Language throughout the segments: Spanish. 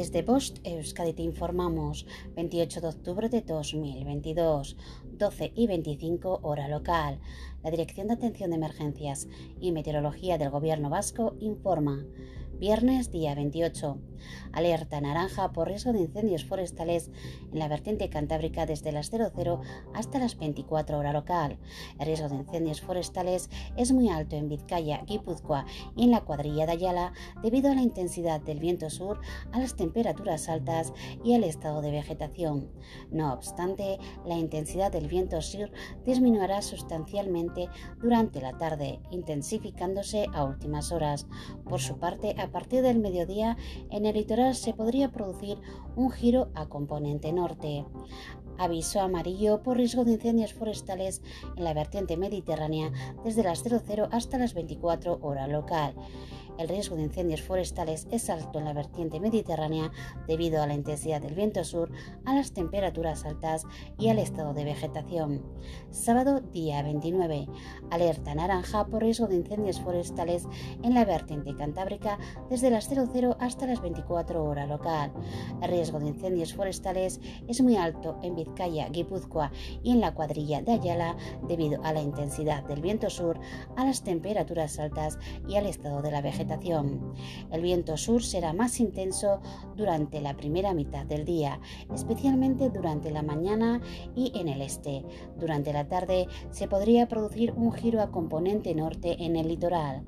Desde Post Euskadi te informamos 28 de octubre de 2022, 12 y 25 hora local. La Dirección de Atención de Emergencias y Meteorología del Gobierno Vasco informa Viernes día 28. Alerta naranja por riesgo de incendios forestales en la vertiente cantábrica desde las 00 hasta las 24 horas local. El riesgo de incendios forestales es muy alto en Vizcaya, Guipúzcoa y en la cuadrilla de Ayala debido a la intensidad del viento sur, a las temperaturas altas y al estado de vegetación. No obstante, la intensidad del viento sur disminuirá sustancialmente durante la tarde, intensificándose a últimas horas. Por su parte, partir del mediodía en el litoral se podría producir un giro a componente norte. Aviso amarillo por riesgo de incendios forestales en la vertiente mediterránea desde las 00 hasta las 24 horas local. El riesgo de incendios forestales es alto en la vertiente mediterránea debido a la intensidad del viento sur, a las temperaturas altas y al estado de vegetación. Sábado día 29. Alerta naranja por riesgo de incendios forestales en la vertiente cantábrica desde las 00 hasta las 24 horas local. El riesgo de incendios forestales es muy alto en Vizcaya, Guipúzcoa y en la cuadrilla de Ayala debido a la intensidad del viento sur, a las temperaturas altas y al estado de la vegetación. El viento sur será más intenso durante la primera mitad del día, especialmente durante la mañana y en el este. Durante la tarde se podría producir un giro a componente norte en el litoral.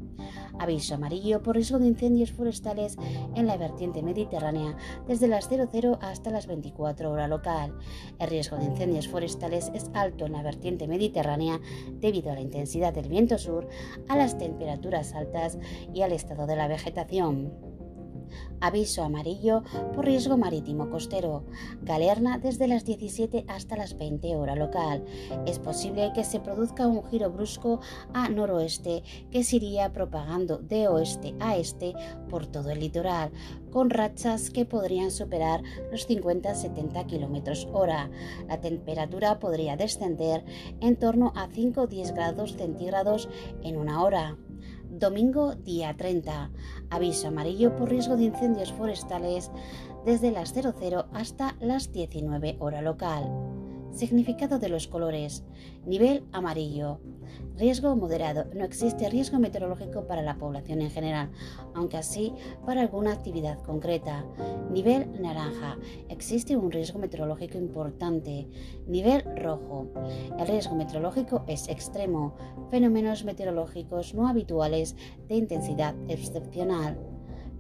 Aviso amarillo por riesgo de incendios forestales en la vertiente mediterránea desde las 00 hasta las 24 horas local. El riesgo de incendios forestales es alto en la vertiente mediterránea debido a la intensidad del viento sur, a las temperaturas altas y al estado de la vegetación. Aviso amarillo por riesgo marítimo costero. Galerna desde las 17 hasta las 20 hora local. Es posible que se produzca un giro brusco a noroeste que se iría propagando de oeste a este por todo el litoral, con rachas que podrían superar los 50-70 km hora. La temperatura podría descender en torno a 5 o 10 grados centígrados en una hora. Domingo día 30. Aviso amarillo por riesgo de incendios forestales desde las 00 hasta las 19 hora local. Significado de los colores. Nivel amarillo. Riesgo moderado. No existe riesgo meteorológico para la población en general, aunque así para alguna actividad concreta. Nivel naranja. Existe un riesgo meteorológico importante. Nivel rojo. El riesgo meteorológico es extremo. Fenómenos meteorológicos no habituales de intensidad excepcional.